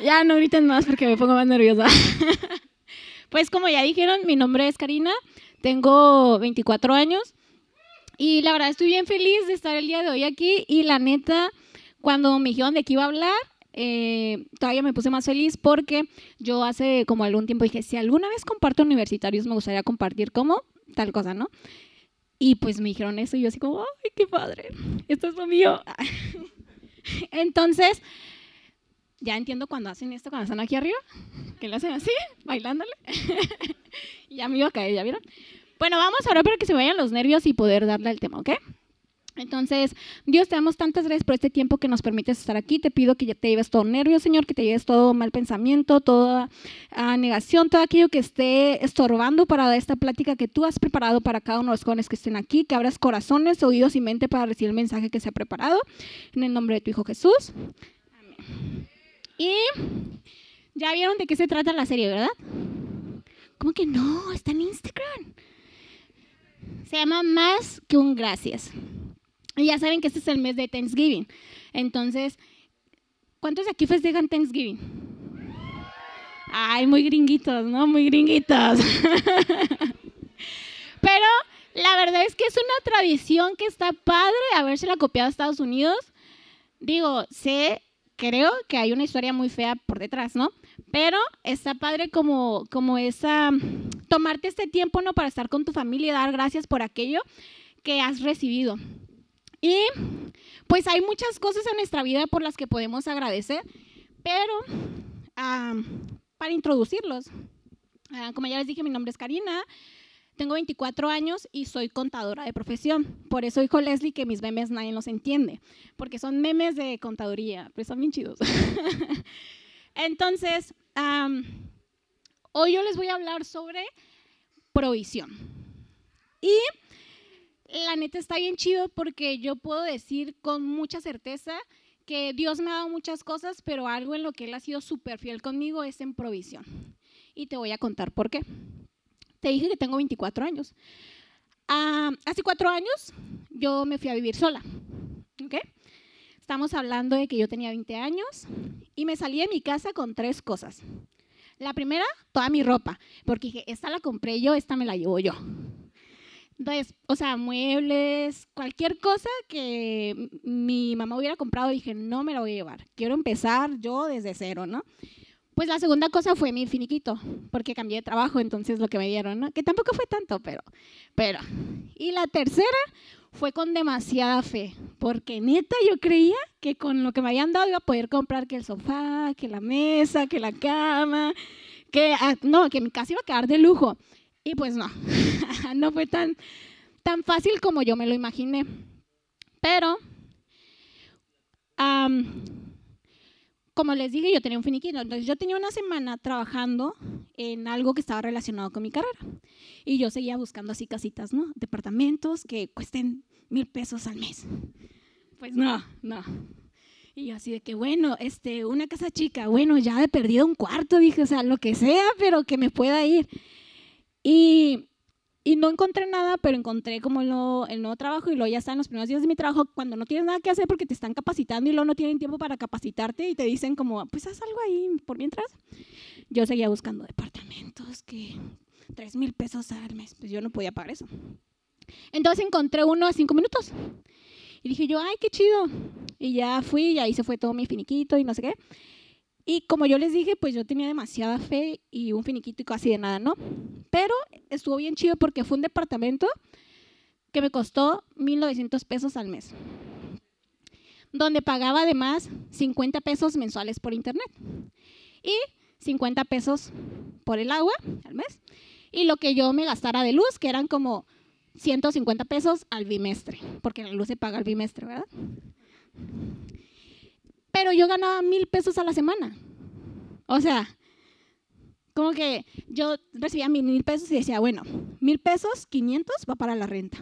ya no griten más porque me pongo más nerviosa. pues como ya dijeron, mi nombre es Karina, tengo 24 años y la verdad estoy bien feliz de estar el día de hoy aquí y la neta, cuando me dijeron de qué iba a hablar, eh, todavía me puse más feliz porque yo hace como algún tiempo dije, si alguna vez comparto universitarios me gustaría compartir como tal cosa, ¿no? Y pues me dijeron eso y yo así como, ay, qué padre, esto es lo mío. Entonces, ya entiendo cuando hacen esto, cuando están aquí arriba, que lo hacen así, bailándole. ya me iba a caer, ¿ya vieron? Bueno, vamos ahora para que se vayan los nervios y poder darle al tema, ¿ok? Entonces, Dios, te damos tantas gracias por este tiempo que nos permites estar aquí. Te pido que ya te lleves todo nervio, Señor, que te lleves todo mal pensamiento, toda uh, negación, todo aquello que esté estorbando para esta plática que tú has preparado para cada uno de los jóvenes que estén aquí, que abras corazones, oídos y mente para recibir el mensaje que se ha preparado. En el nombre de tu Hijo Jesús. Amén. Y ya vieron de qué se trata la serie, ¿verdad? ¿Cómo que no? Está en Instagram. Se llama Más que un Gracias. Y ya saben que este es el mes de Thanksgiving. Entonces, ¿cuántos de aquí festejan Thanksgiving? Ay, muy gringuitos, ¿no? Muy gringuitos. Pero la verdad es que es una tradición que está padre habérsela copiado a Estados Unidos. Digo, sé, creo que hay una historia muy fea por detrás, ¿no? Pero está padre como, como esa, tomarte este tiempo, ¿no? Para estar con tu familia y dar gracias por aquello que has recibido. Y pues hay muchas cosas en nuestra vida por las que podemos agradecer, pero um, para introducirlos, uh, como ya les dije, mi nombre es Karina, tengo 24 años y soy contadora de profesión. Por eso dijo Leslie que mis memes nadie los entiende, porque son memes de contaduría, pero son bien chidos. Entonces, um, hoy yo les voy a hablar sobre provisión. Y la neta está bien chido porque yo puedo decir con mucha certeza que Dios me ha dado muchas cosas, pero algo en lo que Él ha sido súper fiel conmigo es en provisión. Y te voy a contar por qué. Te dije que tengo 24 años. Uh, hace cuatro años yo me fui a vivir sola. ¿okay? Estamos hablando de que yo tenía 20 años y me salí de mi casa con tres cosas. La primera, toda mi ropa, porque dije, esta la compré yo, esta me la llevo yo. Entonces, o sea, muebles, cualquier cosa que mi mamá hubiera comprado, dije, no me la voy a llevar. Quiero empezar yo desde cero, ¿no? Pues la segunda cosa fue mi finiquito, porque cambié de trabajo, entonces lo que me dieron, ¿no? Que tampoco fue tanto, pero, pero. Y la tercera fue con demasiada fe, porque neta yo creía que con lo que me habían dado iba a poder comprar que el sofá, que la mesa, que la cama, que, ah, no, que mi casa iba a quedar de lujo. Y pues no, no fue tan, tan fácil como yo me lo imaginé. Pero, um, como les dije, yo tenía un finiquito. Entonces yo tenía una semana trabajando en algo que estaba relacionado con mi carrera. Y yo seguía buscando así casitas, ¿no? Departamentos que cuesten mil pesos al mes. Pues no, no. Y yo así de que, bueno, este, una casa chica, bueno, ya he perdido un cuarto, dije, o sea, lo que sea, pero que me pueda ir. Y, y no encontré nada, pero encontré como el nuevo, el nuevo trabajo y luego ya está en los primeros días de mi trabajo cuando no tienes nada que hacer porque te están capacitando y luego no tienen tiempo para capacitarte y te dicen como, pues haz algo ahí por mientras. Yo seguía buscando departamentos que tres mil pesos al mes, pues yo no podía pagar eso. Entonces encontré uno a cinco minutos y dije yo, ay, qué chido. Y ya fui y ahí se fue todo mi finiquito y no sé qué. Y como yo les dije, pues yo tenía demasiada fe y un finiquito y casi de nada, ¿no? Pero estuvo bien chido porque fue un departamento que me costó 1.900 pesos al mes, donde pagaba además 50 pesos mensuales por internet y 50 pesos por el agua al mes y lo que yo me gastara de luz, que eran como 150 pesos al bimestre, porque la luz se paga al bimestre, ¿verdad? Pero yo ganaba mil pesos a la semana. O sea, como que yo recibía mil pesos y decía, bueno, mil pesos, 500 va para la renta.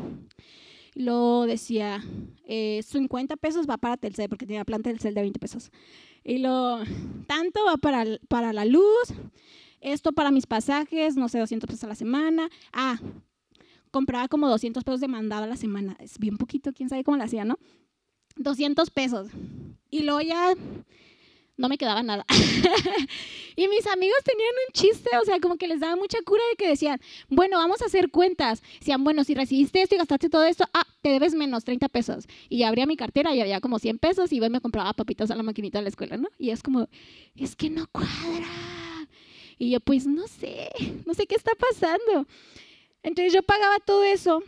Lo decía, eh, 50 pesos va para Telcel, porque tenía planta Telcel de 20 pesos. Y lo, tanto va para, para la luz, esto para mis pasajes, no sé, 200 pesos a la semana. Ah, compraba como 200 pesos de mandado a la semana. Es bien poquito, quién sabe cómo lo hacía, ¿no? 200 pesos. Y luego ya no me quedaba nada. y mis amigos tenían un chiste, o sea, como que les daba mucha cura de que decían, bueno, vamos a hacer cuentas. Decían, bueno, si recibiste esto y gastaste todo esto, ah, te debes menos 30 pesos. Y ya abría mi cartera y había como 100 pesos y me compraba papitas a la maquinita de la escuela, ¿no? Y es como, es que no cuadra. Y yo, pues no sé, no sé qué está pasando. Entonces yo pagaba todo eso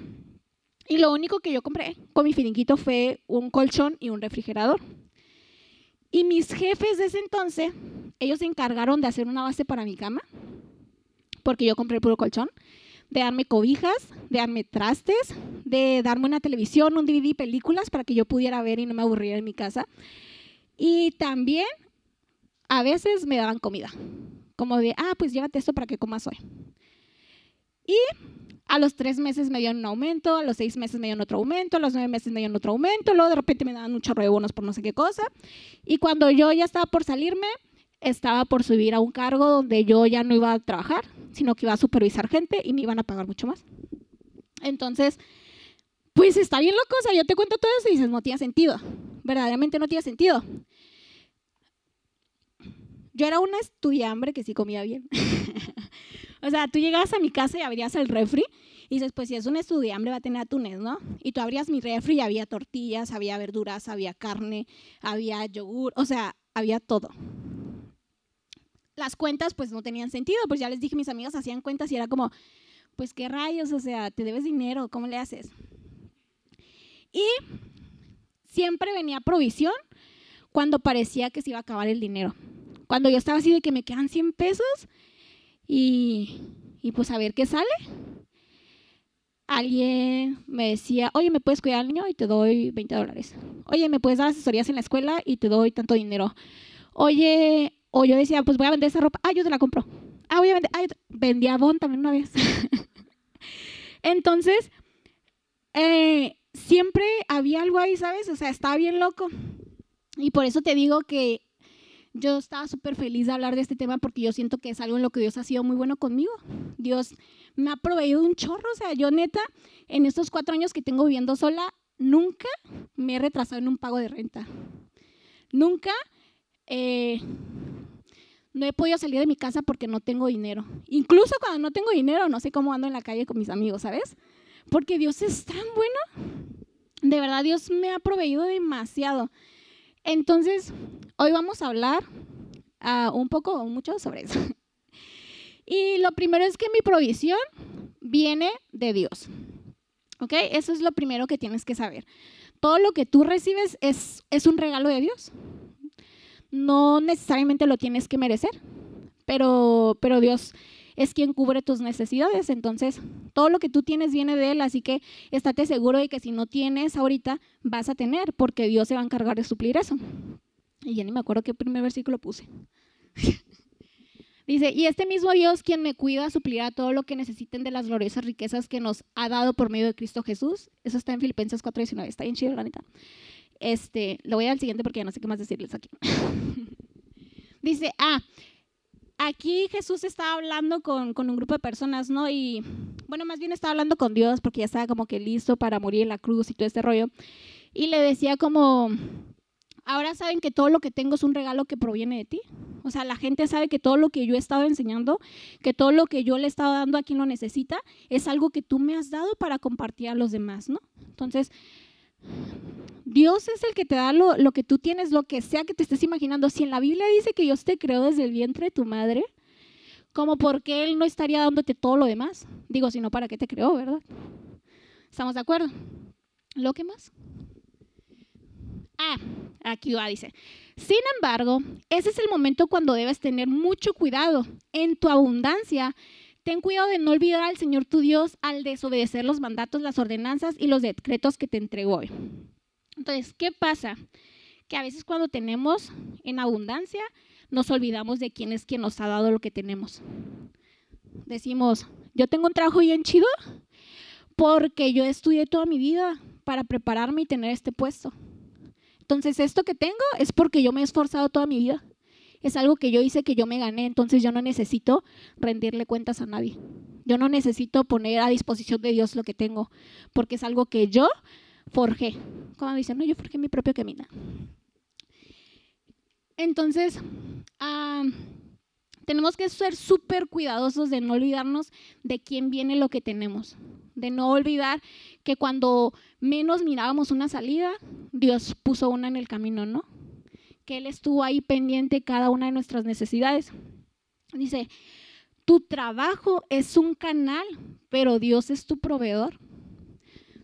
y lo único que yo compré con mi finiquito fue un colchón y un refrigerador. Y mis jefes de ese entonces, ellos se encargaron de hacer una base para mi cama, porque yo compré el puro colchón, de darme cobijas, de darme trastes, de darme una televisión, un DVD, películas para que yo pudiera ver y no me aburriera en mi casa. Y también a veces me daban comida, como de, ah, pues llévate esto para que comas hoy. Y a los tres meses me dieron un aumento, a los seis meses me dieron otro aumento, a los nueve meses me dieron otro aumento, luego de repente me daban un chorro de bonos por no sé qué cosa. Y cuando yo ya estaba por salirme, estaba por subir a un cargo donde yo ya no iba a trabajar, sino que iba a supervisar gente y me iban a pagar mucho más. Entonces, pues está bien loco, o sea, yo te cuento todo eso y dices, no tiene sentido, verdaderamente no tiene sentido. Yo era una estudiambre que sí comía bien. O sea, tú llegabas a mi casa y abrías el refri y dices, pues si es un estudiante va a tener atunes, ¿no? Y tú abrías mi refri y había tortillas, había verduras, había carne, había yogur, o sea, había todo. Las cuentas pues no tenían sentido, pues ya les dije, mis amigas hacían cuentas y era como, pues qué rayos, o sea, te debes dinero, ¿cómo le haces? Y siempre venía provisión cuando parecía que se iba a acabar el dinero. Cuando yo estaba así de que me quedan 100 pesos y, pues a ver qué sale. Alguien me decía, oye, ¿me puedes cuidar al niño? Y te doy 20 dólares. Oye, ¿me puedes dar asesorías en la escuela? Y te doy tanto dinero. Oye, o yo decía, pues voy a vender esa ropa. Ah, yo te la compro. Ah, voy a vender. Ah, vendí a Bon también una vez. Entonces, eh, siempre había algo ahí, ¿sabes? O sea, estaba bien loco. Y por eso te digo que yo estaba súper feliz de hablar de este tema porque yo siento que es algo en lo que Dios ha sido muy bueno conmigo. Dios me ha proveído un chorro, o sea, yo neta, en estos cuatro años que tengo viviendo sola, nunca me he retrasado en un pago de renta. Nunca eh, no he podido salir de mi casa porque no tengo dinero. Incluso cuando no tengo dinero, no sé cómo ando en la calle con mis amigos, ¿sabes? Porque Dios es tan bueno. De verdad, Dios me ha proveído demasiado. Entonces, hoy vamos a hablar uh, un poco o mucho sobre eso. Y lo primero es que mi provisión viene de Dios. ¿Ok? Eso es lo primero que tienes que saber. Todo lo que tú recibes es, es un regalo de Dios. No necesariamente lo tienes que merecer, pero, pero Dios es quien cubre tus necesidades. Entonces, todo lo que tú tienes viene de Él, así que estate seguro de que si no tienes ahorita, vas a tener, porque Dios se va a encargar de suplir eso. Y ya ni me acuerdo qué primer versículo puse. Dice, y este mismo Dios quien me cuida suplirá todo lo que necesiten de las gloriosas riquezas que nos ha dado por medio de Cristo Jesús. Eso está en Filipenses 4:19, está bien chido, la neta. Este, lo voy al siguiente porque ya no sé qué más decirles aquí. Dice, ah, aquí Jesús estaba hablando con, un grupo de personas, ¿no? Y bueno, más bien estaba hablando con Dios porque ya estaba como que listo para morir en la cruz y todo este rollo. Y le decía como, ahora saben que todo lo que tengo es un regalo que proviene de ti. O sea, la gente sabe que todo lo que yo he estado enseñando, que todo lo que yo le he estado dando a quien lo necesita, es algo que tú me has dado para compartir a los demás, ¿no? Entonces, Dios es el que te da lo, lo, que tú tienes, lo que sea que te estés imaginando. Si en la Biblia dice que Dios te creó desde el vientre de tu madre, como porque Él no estaría dándote todo lo demás. Digo, sino para qué te creó, ¿verdad? ¿Estamos de acuerdo? ¿Lo que más? Ah, aquí va, dice. Sin embargo, ese es el momento cuando debes tener mucho cuidado. En tu abundancia, ten cuidado de no olvidar al Señor tu Dios al desobedecer los mandatos, las ordenanzas y los decretos que te entregó hoy. Entonces, ¿qué pasa? Que a veces cuando tenemos en abundancia, nos olvidamos de quién es quien nos ha dado lo que tenemos. Decimos, yo tengo un trabajo bien chido porque yo estudié toda mi vida para prepararme y tener este puesto. Entonces, esto que tengo es porque yo me he esforzado toda mi vida. Es algo que yo hice que yo me gané, entonces yo no necesito rendirle cuentas a nadie. Yo no necesito poner a disposición de Dios lo que tengo, porque es algo que yo forjé. Como dicen, no, yo forjé mi propio camino. Entonces, tenemos que ser súper cuidadosos de no olvidarnos de quién viene lo que tenemos, de no olvidar que cuando menos mirábamos una salida, Dios puso una en el camino, ¿no? Que Él estuvo ahí pendiente cada una de nuestras necesidades. Dice, tu trabajo es un canal, pero Dios es tu proveedor.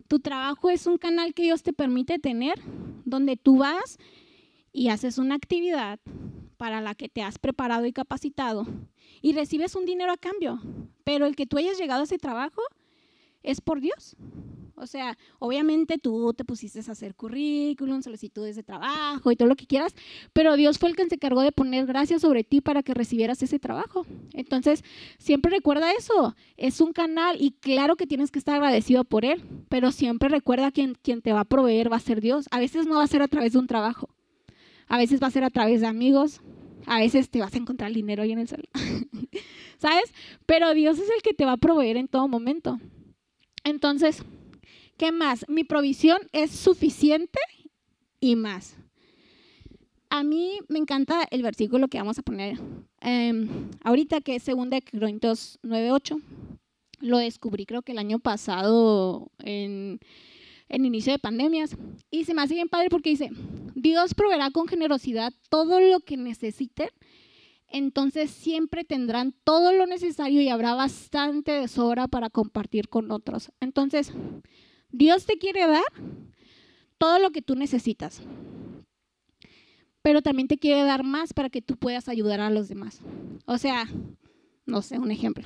Tu trabajo es un canal que Dios te permite tener, donde tú vas y haces una actividad para la que te has preparado y capacitado y recibes un dinero a cambio, pero el que tú hayas llegado a ese trabajo es por Dios. O sea, obviamente tú te pusiste a hacer currículum, solicitudes de trabajo y todo lo que quieras, pero Dios fue el que se encargó de poner gracias sobre ti para que recibieras ese trabajo. Entonces, siempre recuerda eso, es un canal y claro que tienes que estar agradecido por él, pero siempre recuerda que quien te va a proveer va a ser Dios. A veces no va a ser a través de un trabajo, a veces va a ser a través de amigos, a veces te vas a encontrar dinero ahí en el salón, ¿sabes? Pero Dios es el que te va a proveer en todo momento. Entonces, ¿qué más? Mi provisión es suficiente y más. A mí me encanta el versículo que vamos a poner em, ahorita, que es 2 Corintios 9:8. Lo descubrí creo que el año pasado en en inicio de pandemias. Y se me hace bien padre porque dice, Dios proveerá con generosidad todo lo que necesiten, entonces siempre tendrán todo lo necesario y habrá bastante de sobra para compartir con otros. Entonces, Dios te quiere dar todo lo que tú necesitas, pero también te quiere dar más para que tú puedas ayudar a los demás. O sea, no sé, un ejemplo,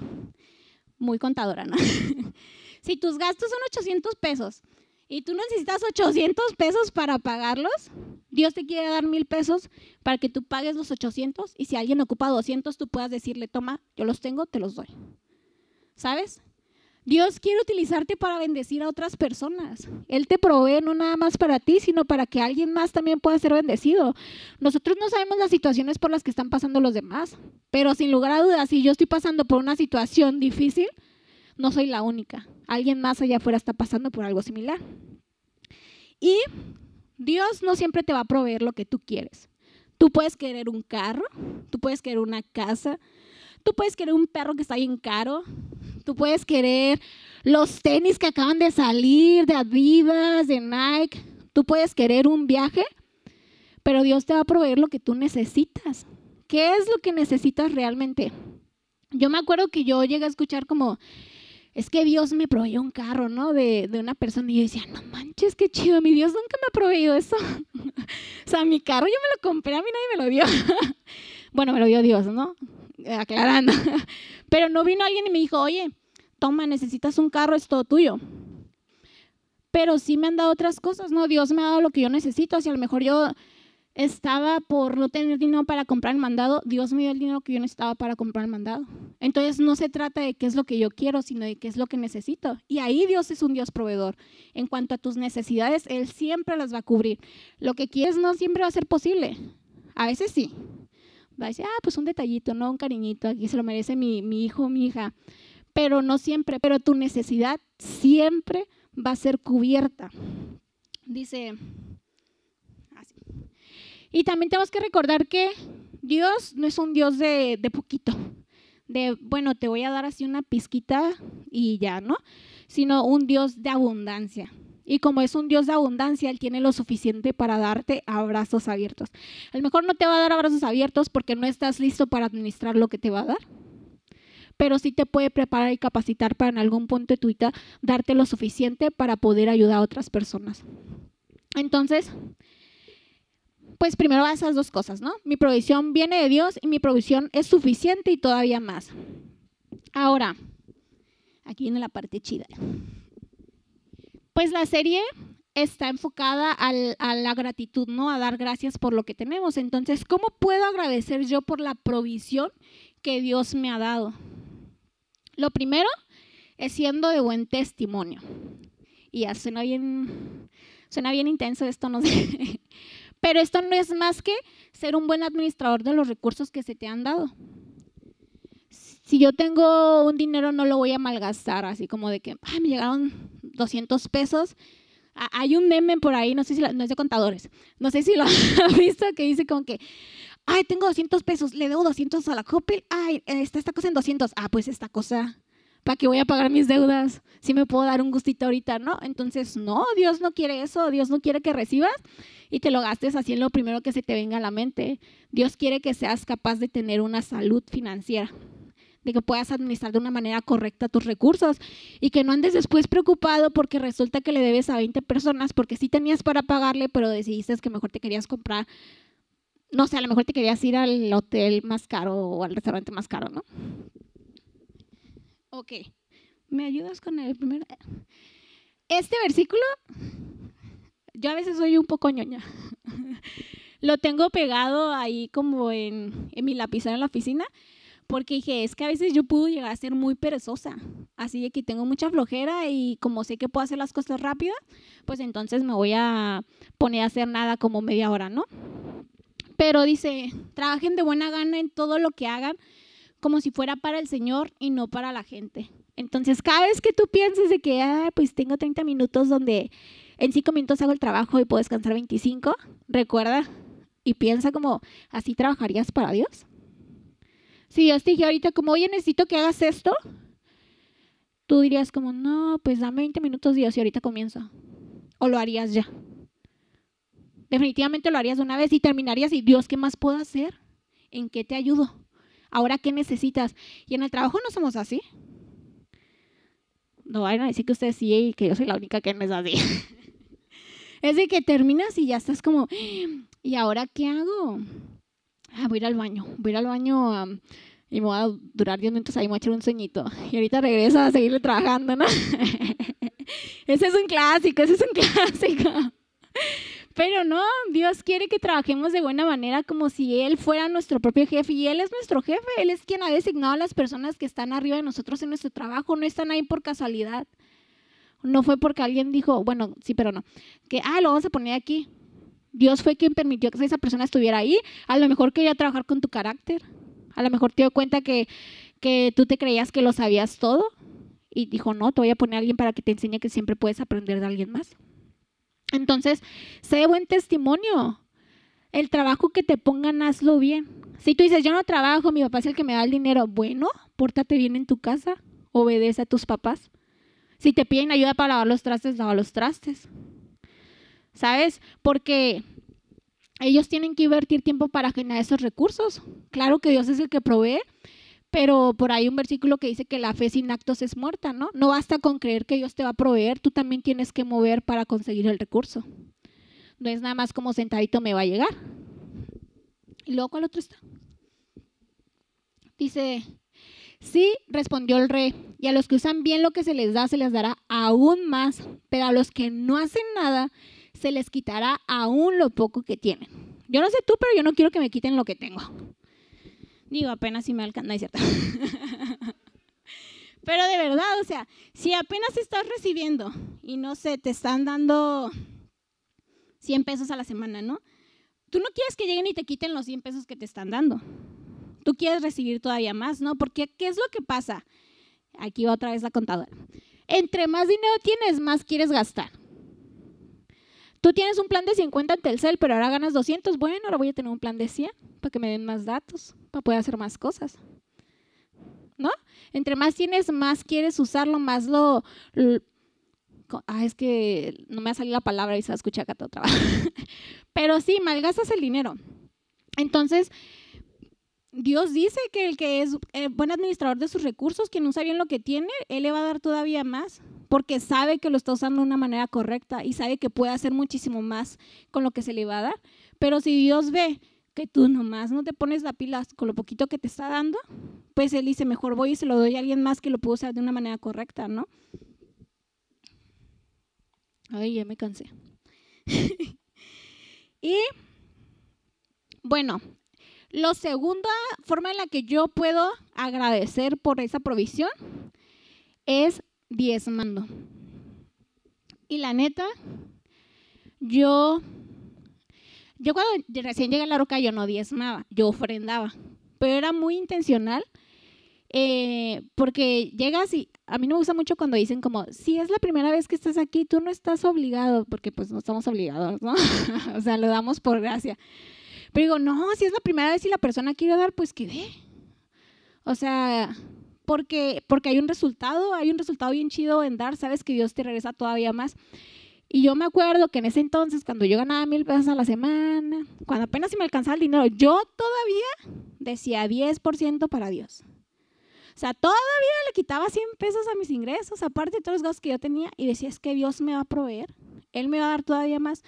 muy contadora, ¿no? si tus gastos son 800 pesos y tú necesitas 800 pesos para pagarlos, Dios te quiere dar mil pesos para que tú pagues los 800 y si alguien ocupa 200, tú puedas decirle, toma, yo los tengo, te los doy. ¿Sabes? Dios quiere utilizarte para bendecir a otras personas. Él te provee no nada más para ti, sino para que alguien más también pueda ser bendecido. Nosotros no sabemos las situaciones por las que están pasando los demás, pero sin lugar a dudas, si yo estoy pasando por una situación difícil, no soy la única. Alguien más allá afuera está pasando por algo similar. Y Dios no siempre te va a proveer lo que tú quieres. Tú puedes querer un carro, tú puedes querer una casa, tú puedes querer un perro que está bien caro, tú puedes querer los tenis que acaban de salir de Adidas, de Nike, tú puedes querer un viaje, pero Dios te va a proveer lo que tú necesitas. ¿Qué es lo que necesitas realmente? Yo me acuerdo que yo llegué a escuchar como, es que Dios me proveyó un carro, ¿no? De, una persona y yo decía, no manches, qué chido, mi Dios nunca me ha proveído eso. o sea, mi carro yo me lo compré, a mí nadie me lo dio. bueno, me lo dio Dios, ¿no? Aclarando. Pero no vino alguien y me dijo, oye, toma, necesitas un carro, es todo tuyo. Pero sí me han dado otras cosas, ¿no? Dios me ha dado lo que yo necesito, si a lo mejor yo estaba por no tener dinero para comprar el mandado, Dios me dio el dinero que yo necesitaba para comprar el mandado. Entonces no se trata de qué es lo que yo quiero, sino de qué es lo que necesito. Y ahí Dios es un Dios proveedor. En cuanto a tus necesidades, Él siempre las va a cubrir. Lo que quieres no siempre va a ser posible. A veces sí. Va a decir, ah, pues un detallito, no un cariñito, aquí se lo merece mi, mi hijo mi hija. Pero no siempre, pero tu necesidad siempre va a ser cubierta. Dice, y también tenemos que recordar que Dios no es un Dios de, poquito, de, bueno, te voy a dar así una pizquita y ya, ¿no? Sino un Dios de abundancia. Y como es un Dios de abundancia, Él tiene lo suficiente para darte abrazos abiertos. A lo mejor no te va a dar abrazos abiertos porque no estás listo para administrar lo que te va a dar. Pero sí te puede preparar y capacitar para en algún punto de tu vida darte lo suficiente para poder ayudar a otras personas. Entonces, pues primero esas dos cosas, ¿no? Mi provisión viene de Dios y mi provisión es suficiente y todavía más. Ahora, aquí viene la parte chida. Pues la serie está enfocada a la gratitud, ¿no? A dar gracias por lo que tenemos. Entonces, ¿cómo puedo agradecer yo por la provisión que Dios me ha dado? Lo primero es siendo de buen testimonio. Y ya suena bien, suena bien intenso esto, no. Pero esto no es más que ser un buen administrador de los recursos que se te han dado. Si yo tengo un dinero, no lo voy a malgastar, así como de que, me llegaron 200 pesos, Hay un meme por ahí, no sé si no es de contadores, no sé si lo han visto, que dice como que, ay, tengo 200 pesos, le debo 200 a la Coppel, ay, está esta cosa en 200, ah, pues esta cosa, ¿para qué voy a pagar mis deudas? Si me puedo dar un gustito ahorita, ¿no? Entonces, no, Dios no quiere eso, Dios no quiere que recibas y te lo gastes así en lo primero que se te venga a la mente. Dios quiere que seas capaz de tener una salud financiera de que puedas administrar de una manera correcta tus recursos y que no andes después preocupado porque resulta que le debes a 20 personas porque sí tenías para pagarle, pero decidiste que mejor te querías comprar, no sé, a lo mejor te querías ir al hotel más caro o al restaurante más caro, ¿no? Ok, ¿me ayudas con el primer? Este versículo, yo a veces soy un poco ñoña. Lo tengo pegado ahí como en, en mi lapicero en la oficina porque dije, es que a veces yo puedo llegar a ser muy perezosa, así de que tengo mucha flojera y como sé que puedo hacer las cosas rápidas, pues entonces me voy a poner a hacer nada como media hora, ¿no? Pero dice, trabajen de buena gana en todo lo que hagan, como si fuera para el Señor y no para la gente. Entonces, cada vez que tú pienses de que, ah, pues tengo 30 minutos donde en 5 minutos hago el trabajo y puedo descansar 25, recuerda y piensa como, ¿así trabajarías para Dios? Si Dios te dije ahorita como, oye, necesito que hagas esto, tú dirías como, no, pues dame 20 minutos Dios y ahorita comienzo. O lo harías ya. Definitivamente lo harías una vez y terminarías y Dios, ¿qué más puedo hacer? ¿En qué te ayudo? Ahora, ¿qué necesitas? Y en el trabajo no somos así. No vayan a decir que ustedes sí y que yo soy la única que no es así. es de que terminas y ya estás como, ¿y ahora qué hago? Ah, voy a ir al baño, voy a ir al baño y me voy a durar 10 minutos ahí, me voy a echar un sueñito. Y ahorita regreso a seguirle trabajando, ¿no? ese es un clásico, ese es un clásico. Pero no, Dios quiere que trabajemos de buena manera como si Él fuera nuestro propio jefe. Y Él es nuestro jefe, Él es quien ha designado a las personas que están arriba de nosotros en nuestro trabajo, no están ahí por casualidad. No fue porque alguien dijo, bueno, sí, pero no, que, ah, lo vamos a poner aquí. Dios fue quien permitió que esa persona estuviera ahí. A lo mejor quería trabajar con tu carácter. A lo mejor te dio cuenta que, que tú te creías que lo sabías todo. Y dijo, no, te voy a poner a alguien para que te enseñe que siempre puedes aprender de alguien más. Entonces, sé buen testimonio. El trabajo que te pongan, hazlo bien. Si tú dices, yo no trabajo, mi papá es el que me da el dinero, bueno, pórtate bien en tu casa, obedece a tus papás. Si te piden ayuda para lavar los trastes, lava los trastes. ¿Sabes? Porque ellos tienen que invertir tiempo para generar esos recursos. Claro que Dios es el que provee, pero por ahí un versículo que dice que la fe sin actos es muerta, ¿no? No basta con creer que Dios te va a proveer, tú también tienes que mover para conseguir el recurso. No es nada más como sentadito me va a llegar. Y luego, ¿cuál otro está? Dice, sí, respondió el rey, y a los que usan bien lo que se les da, se les dará aún más, pero a los que no hacen nada, se les quitará aún lo poco que tienen. Yo no sé tú, pero yo no quiero que me quiten lo que tengo. Digo, apenas si me alcanza, ¿cierto? pero de verdad, o sea, si apenas estás recibiendo y no sé, te están dando 100 pesos a la semana, ¿no? Tú no quieres que lleguen y te quiten los 100 pesos que te están dando. Tú quieres recibir todavía más, ¿no? Porque ¿qué es lo que pasa? Aquí va otra vez la contadora. Entre más dinero tienes, más quieres gastar. Tú tienes un plan de 50 en Telcel, pero ahora ganas 200. Bueno, ahora voy a tener un plan de 100 para que me den más datos, para poder hacer más cosas. ¿No? Entre más tienes, más quieres usarlo, más lo... ah, es que no me ha salido la palabra y se escucha acá todo trabajo. pero sí, malgastas el dinero. Entonces, Dios dice que el que es eh, buen administrador de sus recursos, quien no sabe bien lo que tiene, Él le va a dar todavía más porque sabe que lo está usando de una manera correcta y sabe que puede hacer muchísimo más con lo que se le va a dar. Pero si Dios ve que tú nomás no te pones la pila con lo poquito que te está dando, pues Él dice, mejor voy y se lo doy a alguien más que lo pudo usar de una manera correcta, ¿no? Ay, ya me cansé. y bueno, la segunda forma en la que yo puedo agradecer por esa provisión es diezmando. Y la neta, yo, yo cuando recién llegué a la roca, yo no diezmaba, yo ofrendaba, pero era muy intencional. Eh, porque llegas y a mí no me gusta mucho cuando dicen como, si es la primera vez que estás aquí, tú no estás obligado, porque pues no estamos obligados, ¿no? o sea, lo damos por gracia. Pero digo, no, si es la primera vez y la persona quiere dar, pues que dé. O sea, porque, porque hay un resultado, hay un resultado bien chido en dar, sabes que Dios te regresa todavía más. Y yo me acuerdo que en ese entonces, cuando yo ganaba mil pesos a la semana, cuando apenas se me alcanzaba el dinero, yo todavía decía 10% para Dios. O sea, todavía le quitaba 100 pesos a mis ingresos, aparte de todos los gastos que yo tenía, y decía, es que Dios me va a proveer, Él me va a dar todavía más.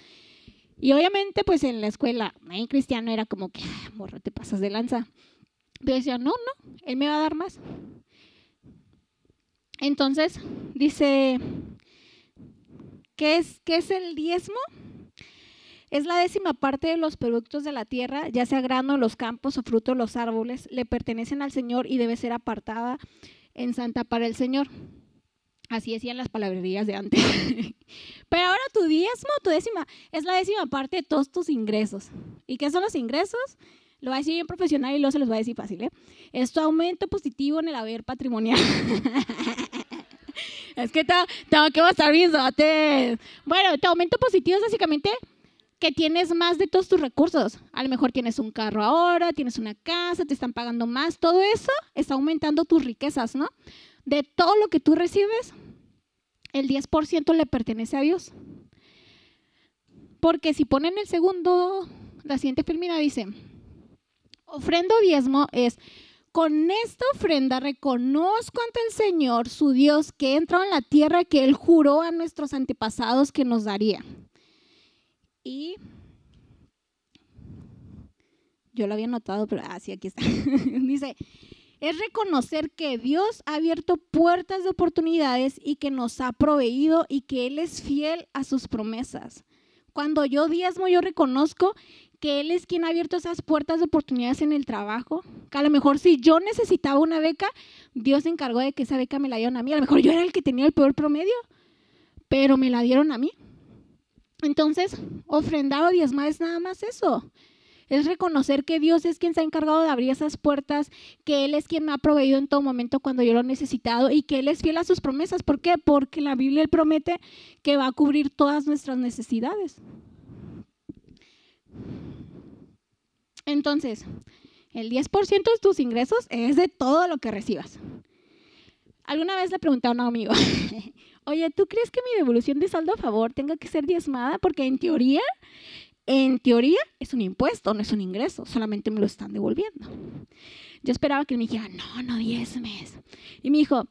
Y obviamente, pues en la escuela, en cristiano era como que, morro, te pasas de lanza. Pero decía, no, no, Él me va a dar más. Entonces, dice, ¿qué es, qué es el diezmo? Es la décima parte de los productos de la tierra, ya sea grano, los campos o fruto de los árboles, le pertenecen al Señor y debe ser apartada en santa para el Señor. Así decían las palabrerías de antes. Pero ahora tu diezmo, tu décima, es la décima parte de todos tus ingresos. ¿Y qué son los ingresos? Lo va a decir bien profesional y luego se los va a decir fácil. ¿eh? Es tu aumento positivo en el haber patrimonial. es que tengo, que estar bien Bueno, tu aumento positivo es básicamente que tienes más de todos tus recursos. A lo mejor tienes un carro ahora, tienes una casa, te están pagando más. Todo eso está aumentando tus riquezas, ¿no? De todo lo que tú recibes, el 10% le pertenece a Dios. Porque si ponen el segundo, la siguiente filmina dice, ofrendo diezmo es, con esta ofrenda reconozco ante el Señor, su Dios, que entró en la tierra que Él juró a nuestros antepasados que nos daría. Y yo lo había notado, pero así ah, aquí está. Dice, es reconocer que Dios ha abierto puertas de oportunidades y que nos ha proveído y que Él es fiel a sus promesas. Cuando yo diezmo, yo reconozco que Él es quien ha abierto esas puertas de oportunidades en el trabajo. Que a lo mejor si yo necesitaba una beca, Dios se encargó de que esa beca me la dieron a mí. A lo mejor yo era el que tenía el peor promedio, pero me la dieron a mí. Entonces, ofrendar o diezmar es nada más eso. Es reconocer que Dios es quien se ha encargado de abrir esas puertas, que Él es quien me ha proveído en todo momento cuando yo lo he necesitado y que Él es fiel a sus promesas. ¿Por qué? Porque la Biblia Él promete que va a cubrir todas nuestras necesidades. Entonces, el 10% de tus ingresos es de todo lo que recibas. Alguna vez le pregunté a un amigo, oye, ¿tú crees que mi devolución de saldo a favor tenga que ser diezmada? Porque en teoría, en teoría es un impuesto, no es un ingreso, solamente me lo están devolviendo. Yo esperaba que me dijera, no, no diezmes. Y me dijo,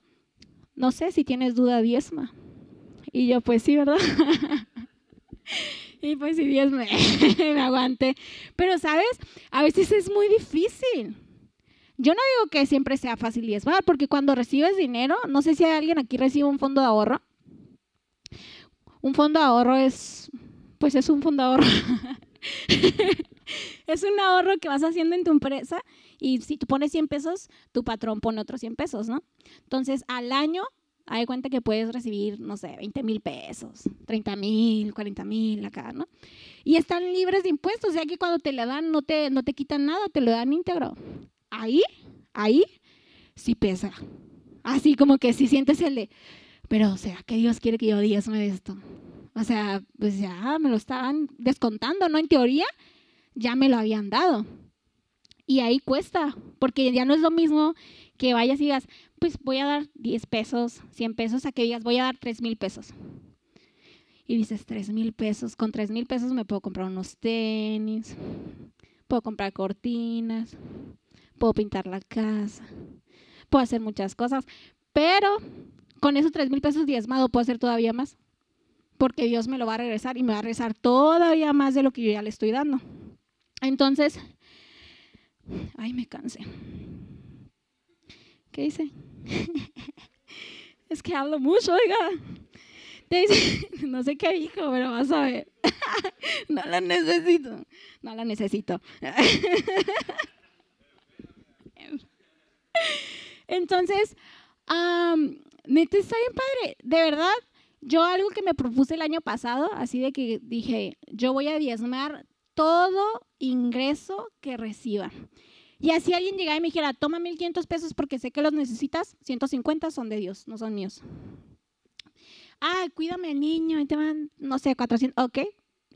no sé si tienes duda, diezma. Y yo, pues sí, ¿verdad? y pues sí, diezme, me aguante. Pero, ¿sabes? A veces es muy difícil. Yo no digo que siempre sea fácil diezmar, porque cuando recibes dinero, no sé si hay alguien aquí recibe un fondo de ahorro. Un fondo de ahorro es, pues es un fondo ahorro. es un ahorro que vas haciendo en tu empresa y si tú pones 100 pesos, tu patrón pone otros 100 pesos, ¿no? Entonces, al año, hay cuenta que puedes recibir, no sé, 20 mil pesos, 30 mil, 40 mil acá, ¿no? Y están libres de impuestos, o sea que cuando te la dan no te, no te quitan nada, te lo dan íntegro ahí, ahí, sí pesa. Así como que si sientes el de, pero o sea, que Dios quiere que yo diezme de esto. O sea, pues ya me lo estaban descontando, ¿no? En teoría, ya me lo habían dado. Y ahí cuesta, porque ya no es lo mismo que vayas y digas, pues voy a dar 10 pesos, 100 pesos, a que digas, voy a dar 3 mil pesos. Y dices, 3 mil pesos, con 3 mil pesos me puedo comprar unos tenis, puedo comprar cortinas, puedo pintar la casa, puedo hacer muchas cosas, pero con esos tres mil pesos diezmado puedo hacer todavía más, porque Dios me lo va a regresar y me va a regresar todavía más de lo que yo ya le estoy dando. Entonces, ay, me cansé. ¿Qué dice? es que hablo mucho, oiga. no sé qué dijo, pero vas a ver. no la necesito. No la necesito. Entonces, um, neta está bien padre. De verdad, yo algo que me propuse el año pasado, así de que dije, yo voy a diezmar todo ingreso que reciba. Y así alguien llegara y me dijera, toma 1500 pesos porque sé que los necesitas, 150 son de Dios, no son míos. Ah, cuídame al niño, y te van, no sé, 400, ok,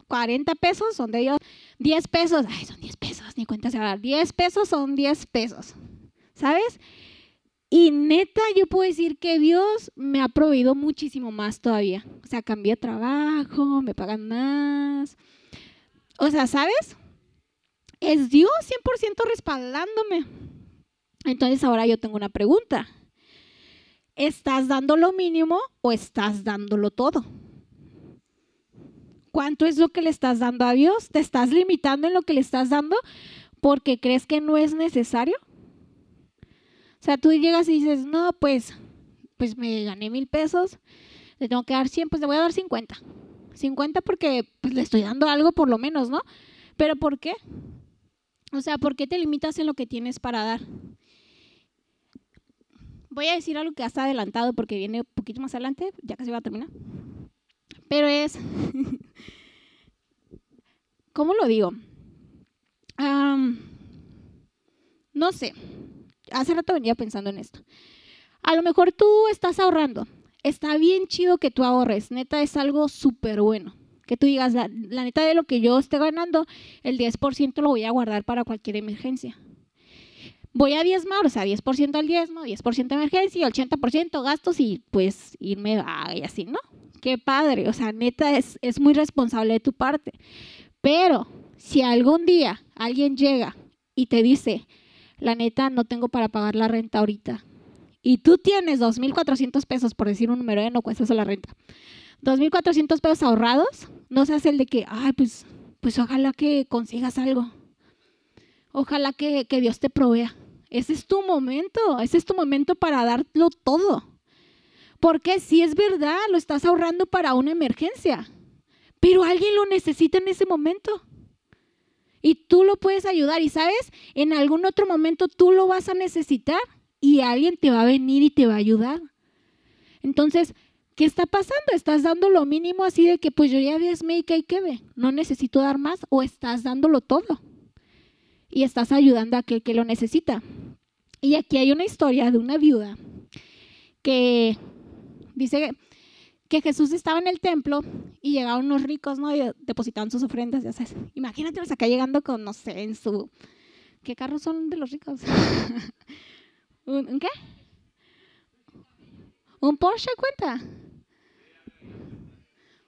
40 pesos son de Dios, 10 pesos, ay, son 10 pesos, ni cuenta se va a dar, 10 pesos son 10 pesos, ¿sabes? Y neta, yo puedo decir que Dios me ha proveído muchísimo más todavía. O sea, cambié trabajo, me pagan más. O sea, ¿sabes? Es Dios 100% respaldándome. Entonces ahora yo tengo una pregunta. ¿Estás dando lo mínimo o estás dándolo todo? ¿Cuánto es lo que le estás dando a Dios? ¿Te estás limitando en lo que le estás dando porque crees que no es necesario? O sea, tú llegas y dices, no, pues, pues me gané mil pesos, le tengo que dar 100, pues le voy a dar 50. 50 porque pues, le estoy dando algo por lo menos, ¿no? Pero ¿por qué? O sea, ¿por qué te limitas en lo que tienes para dar? Voy a decir algo que está adelantado porque viene un poquito más adelante, ya casi va a terminar. Pero es, ¿cómo lo digo? no sé, hace rato venía pensando en esto. A lo mejor tú estás ahorrando. Está bien chido que tú ahorres. Neta, es algo súper bueno. Que tú digas, la, neta de lo que yo esté ganando, el 10% lo voy a guardar para cualquier emergencia. Voy a diezmar, o sea, 10% al diezmo, 10% emergencia, 80% gastos y pues irme y así, ¿no? Qué padre, o sea, neta es, es muy responsable de tu parte. Pero si algún día alguien llega y te dice, la neta no tengo para pagar la renta ahorita. Y tú tienes 2.400 pesos, por decir un número, ¿eh? no cuesta eso la renta. 2.400 pesos ahorrados, no se hace el de que, ay, pues, pues ojalá que consigas algo. Ojalá que, que Dios te provea. Ese es tu momento, ese es tu momento para darlo todo. Porque si es verdad, lo estás ahorrando para una emergencia, pero alguien lo necesita en ese momento. Y tú lo puedes ayudar y sabes, en algún otro momento tú lo vas a necesitar y alguien te va a venir y te va a ayudar. Entonces, ¿qué está pasando? ¿Estás dando lo mínimo así de que pues yo ya diezmé y que hay que ver? No necesito dar más o estás dándolo todo y estás ayudando a aquel que lo necesita. Y aquí hay una historia de una viuda que dice que Jesús estaba en el templo y llegaron unos ricos, ¿no? Y depositaban sus ofrendas, ya sabes. Imagínatelos acá llegando con, no sé, en su... ¿Qué carros son de los ricos? ¿Un, qué? ¿Un Porsche cuenta?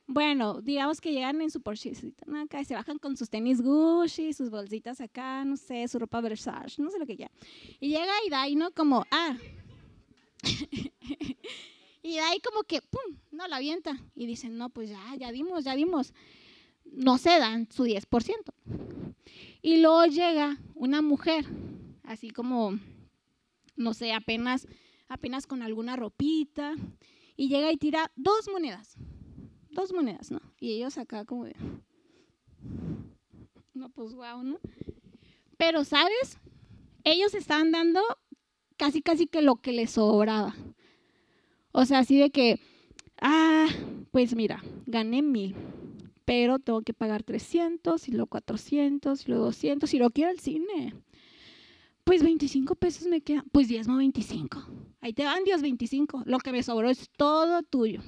Bueno, digamos que llegan en su Porsche acá y se bajan con sus tenis Gucci, sus bolsitas acá, no sé, su ropa Versace, no sé lo que ya. Y llega y da ahí, ¿no? Como, ah. Y de ahí como que, ¡pum!, no la avienta. Y dicen, no, pues ya, ya dimos, ya dimos. No se dan su 10%. Y luego llega una mujer, así como, no sé, apenas, apenas con alguna ropita, y llega y tira dos monedas. Dos monedas, ¿no? Y ellos acá como de, no, pues wow, ¿no? Pero, ¿sabes? Ellos estaban dando casi, casi que lo que les sobraba. O sea, así de que, ah, pues mira, gané mil, pero tengo que pagar 300 y luego 400 y luego 200 y lo quiero al cine. Pues 25 pesos me quedan, pues diezmo 25. Ahí te van Dios 25. Lo que me sobró es todo tuyo.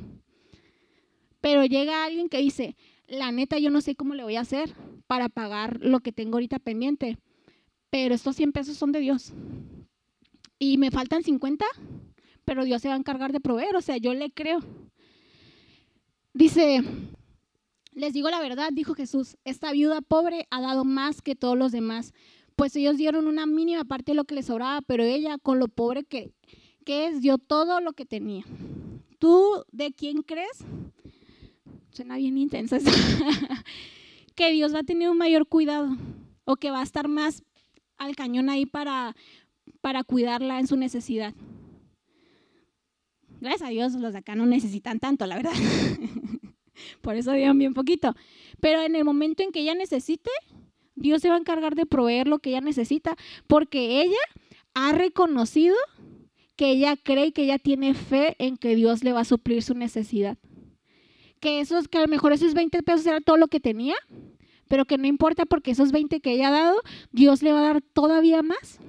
Pero llega alguien que dice, la neta yo no sé cómo le voy a hacer para pagar lo que tengo ahorita pendiente, pero estos 100 pesos son de Dios. Y me faltan 50, pero Dios se va a encargar de proveer, o sea, yo le creo. Dice, les digo la verdad, dijo Jesús, esta viuda pobre ha dado más que todos los demás, pues ellos dieron una mínima parte de lo que les sobraba, pero ella, con lo pobre que, que es, dio todo lo que tenía. ¿Tú de quién crees? Suena bien intensa. que Dios va a tener un mayor cuidado o que va a estar más al cañón ahí para, para cuidarla en su necesidad gracias a Dios los de acá no necesitan tanto, la verdad. Por eso digan bien poquito. Pero en el momento en que ella necesite, Dios se va a encargar de proveer lo que ella necesita, porque ella ha reconocido que ella cree que ella tiene fe en que Dios le va a suplir su necesidad. Que eso es que a lo mejor esos 20 pesos era todo lo que tenía, pero que no importa porque esos 20 que ella ha dado, Dios le va a dar todavía más.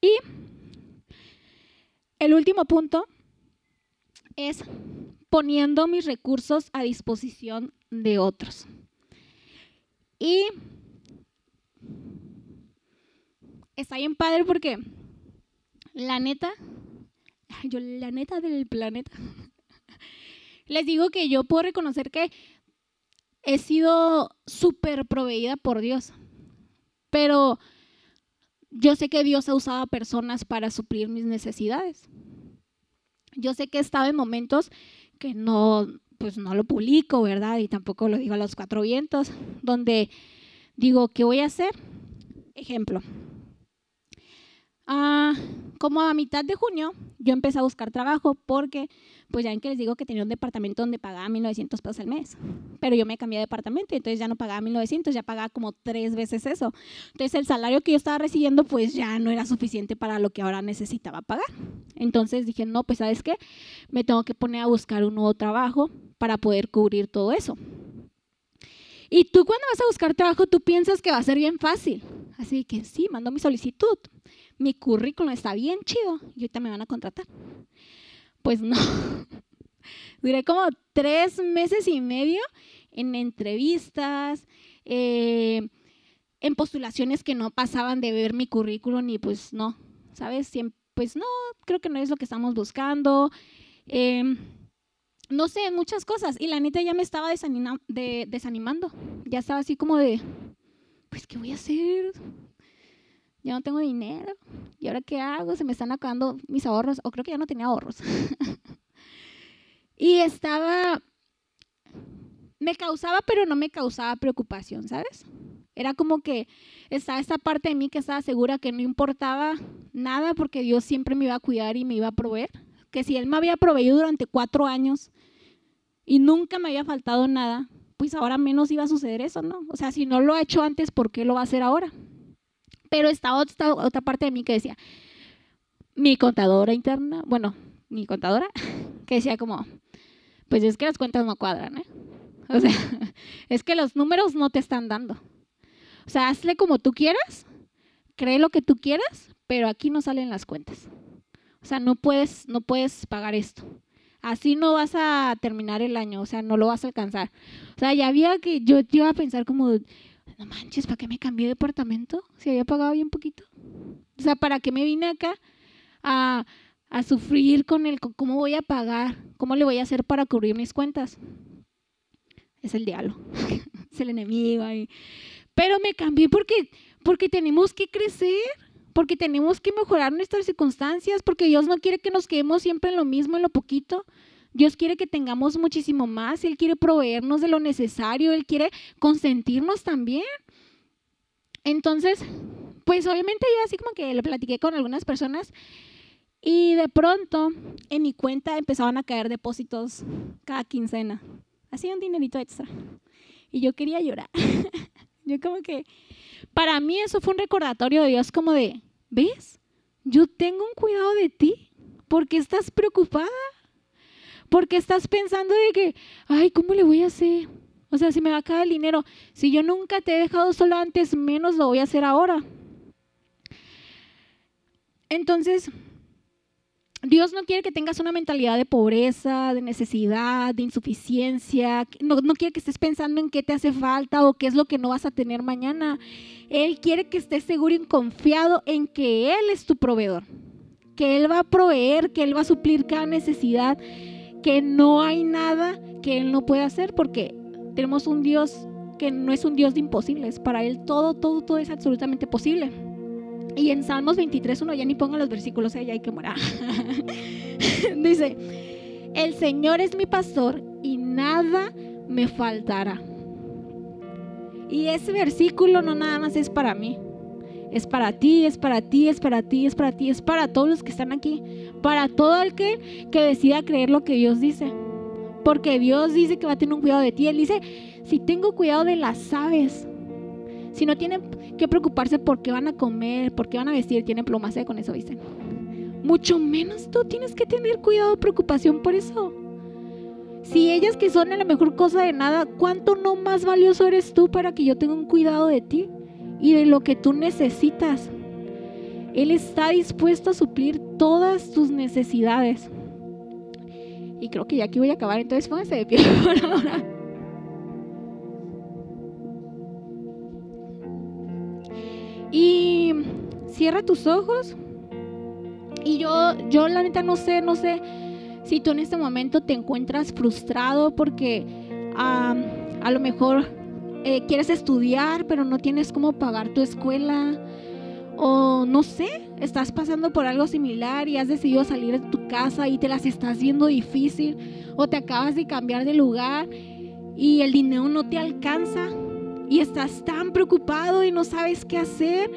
Y el último punto es poniendo mis recursos a disposición de otros. Y está bien padre porque la neta, yo la neta del planeta, les digo que yo puedo reconocer que he sido súper proveída por Dios, pero yo sé que Dios ha usado a personas para suplir mis necesidades. Yo sé que he estado en momentos que no, pues no lo publico, ¿verdad? Y tampoco lo digo a los cuatro vientos, donde digo, ¿qué voy a hacer? Ejemplo, Ah, como a mitad de junio, yo empecé a buscar trabajo porque, pues ya ven que les digo que tenía un departamento donde pagaba 1.900 pesos al mes. Pero yo me cambié de departamento, entonces ya no pagaba 1.900, ya pagaba como tres veces eso. Entonces el salario que yo estaba recibiendo, pues ya no era suficiente para lo que ahora necesitaba pagar. Entonces dije, no, pues sabes qué, me tengo que poner a buscar un nuevo trabajo para poder cubrir todo eso. Y tú cuando vas a buscar trabajo, tú piensas que va a ser bien fácil. Así que sí, mando mi solicitud mi currículum está bien chido y ahorita me van a contratar. Pues no. Duré como tres meses y medio en entrevistas, eh, en postulaciones que no pasaban de ver mi currículum y pues no, ¿sabes? pues no, creo que no es lo que estamos buscando. Em, no sé, muchas cosas. Y la neta ya me estaba desanimando. Ya estaba así como de, pues, ¿qué voy a hacer? Ya no tengo dinero. ¿Y ahora qué hago? Se me están acabando mis ahorros. O creo que ya no tenía ahorros. y estaba, me causaba, pero no me causaba preocupación, ¿sabes? Era como que estaba esta parte de mí que estaba segura que no importaba nada porque Dios siempre me iba a cuidar y me iba a proveer. Que si Él me había proveído durante cuatro años y nunca me había faltado nada, pues ahora menos iba a suceder eso, ¿no? O sea, si no lo ha hecho antes, ¿por qué lo va a hacer ahora? Pero estaba otra, otra parte de mí que decía, mi contadora interna, bueno, mi contadora, que decía como, pues es que las cuentas no cuadran, ¿eh? O sea, es que los números no te están dando. O sea, hazle como tú quieras, cree lo que tú quieras, pero aquí no salen las cuentas. O sea, no puedes, no puedes pagar esto. Así no vas a terminar el año, o sea, no lo vas a alcanzar. O sea, ya había que yo, yo iba a pensar como, no manches, ¿para qué me cambié de departamento? Si había pagado bien poquito. O sea, ¿para qué me vine acá a, a sufrir con el cómo voy a pagar? ¿Cómo le voy a hacer para cubrir mis cuentas? Es el diablo, es el enemigo ahí. Pero me cambié porque, porque tenemos que crecer, porque tenemos que mejorar nuestras circunstancias, porque Dios no quiere que nos quedemos siempre en lo mismo, en lo poquito. Dios quiere que tengamos muchísimo más, Él quiere proveernos de lo necesario, Él quiere consentirnos también. Entonces, pues obviamente yo así como que le platiqué con algunas personas y de pronto en mi cuenta empezaban a caer depósitos cada quincena. Así un dinerito extra. Y yo quería llorar. yo como que, para mí eso fue un recordatorio de Dios como de, ¿ves? Yo tengo un cuidado de ti. ¿Por qué estás preocupada? Porque estás pensando de que, ay, ¿cómo le voy a hacer? O sea, si me va a acabar el dinero. Si yo nunca te he dejado solo antes, menos lo voy a hacer ahora. Entonces, Dios no quiere que tengas una mentalidad de pobreza, de necesidad, de insuficiencia. No, no, quiere que estés pensando en qué te hace falta o qué es lo que no vas a tener mañana. Él quiere que estés seguro y confiado en que Él es tu proveedor. Que Él va a proveer, que Él va a suplir cada necesidad que no hay nada que Él no pueda hacer porque tenemos un Dios que no es un Dios de imposibles. Para Él todo, todo, todo es absolutamente posible. Y en Salmos 23, uno ya ni ponga los versículos, ya hay que morar. Dice, el Señor es mi pastor y nada me faltará. Y ese versículo no nada más es para mí. Es para ti, es para ti, es para ti, es para ti, es para todos los que están aquí, para todo el que, que decida creer lo que Dios dice. Porque Dios dice que va a tener un cuidado de ti. Él dice, si tengo cuidado de las aves, si no tienen que preocuparse por qué van a comer, por qué van a vestir, tienen plumas, con eso dicen. Mucho menos tú tienes que tener cuidado, preocupación por eso. Si ellas que son la mejor cosa de nada, ¿cuánto no más valioso eres tú para que yo tenga un cuidado de ti y de lo que tú necesitas? Él está dispuesto a suplir todas tus necesidades. Y creo que ya aquí voy a acabar, entonces pónganse de pie por ahora. Y cierra tus ojos. Y yo, yo la neta no sé, no sé si tú en este momento te encuentras frustrado porque a lo mejor eh, quieres estudiar, pero no tienes cómo pagar tu escuela. O no sé, estás pasando por algo similar y has decidido salir de tu casa y te las estás viendo difícil. O te acabas de cambiar de lugar y el dinero no te alcanza. Y estás tan preocupado y no sabes qué hacer.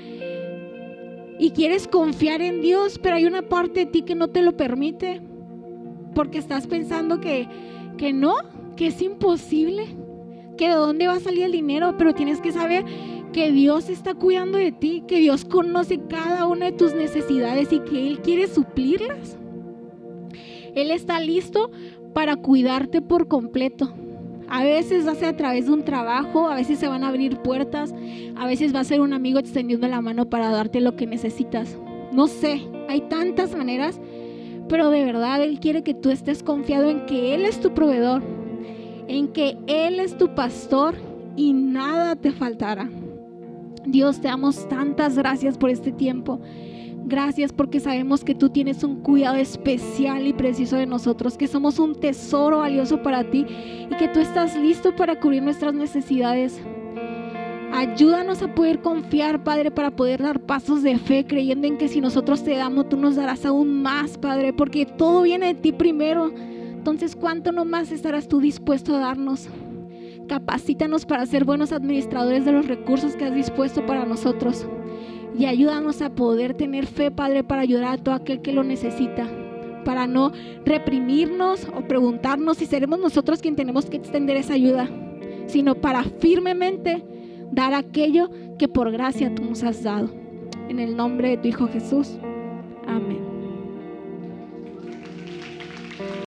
Y quieres confiar en Dios, pero hay una parte de ti que no te lo permite porque estás pensando que, que no, que es imposible, que de dónde va a salir el dinero, pero tienes que saber que Dios está cuidando de ti, que Dios conoce cada una de tus necesidades y que Él quiere suplirlas. Él está listo para cuidarte por completo. A veces ser a través de un trabajo, a veces se van a abrir puertas, a veces va a ser un amigo extendiendo la mano para darte lo que necesitas. No sé, hay tantas maneras pero de verdad Él quiere que tú estés confiado en que Él es tu proveedor, en que Él es tu pastor y nada te faltará. Dios, te damos tantas gracias por este tiempo. Gracias porque sabemos que tú tienes un cuidado especial y preciso de nosotros, que somos un tesoro valioso para ti y que tú estás listo para cubrir nuestras necesidades. Ayúdanos a poder confiar, Padre, para poder dar pasos de fe, creyendo en que si nosotros te damos, tú nos darás aún más, Padre, porque todo viene de ti primero. Entonces, ¿cuánto no más estarás tú dispuesto a darnos? Capacítanos para ser buenos administradores de los recursos que has dispuesto para nosotros. Y ayúdanos a poder tener fe, Padre, para ayudar a todo aquel que lo necesita. Para no reprimirnos o preguntarnos si seremos nosotros quien tenemos que extender esa ayuda, sino para firmemente dar aquello que por gracia tú nos has dado. En el nombre de tu Hijo Jesús. Amén.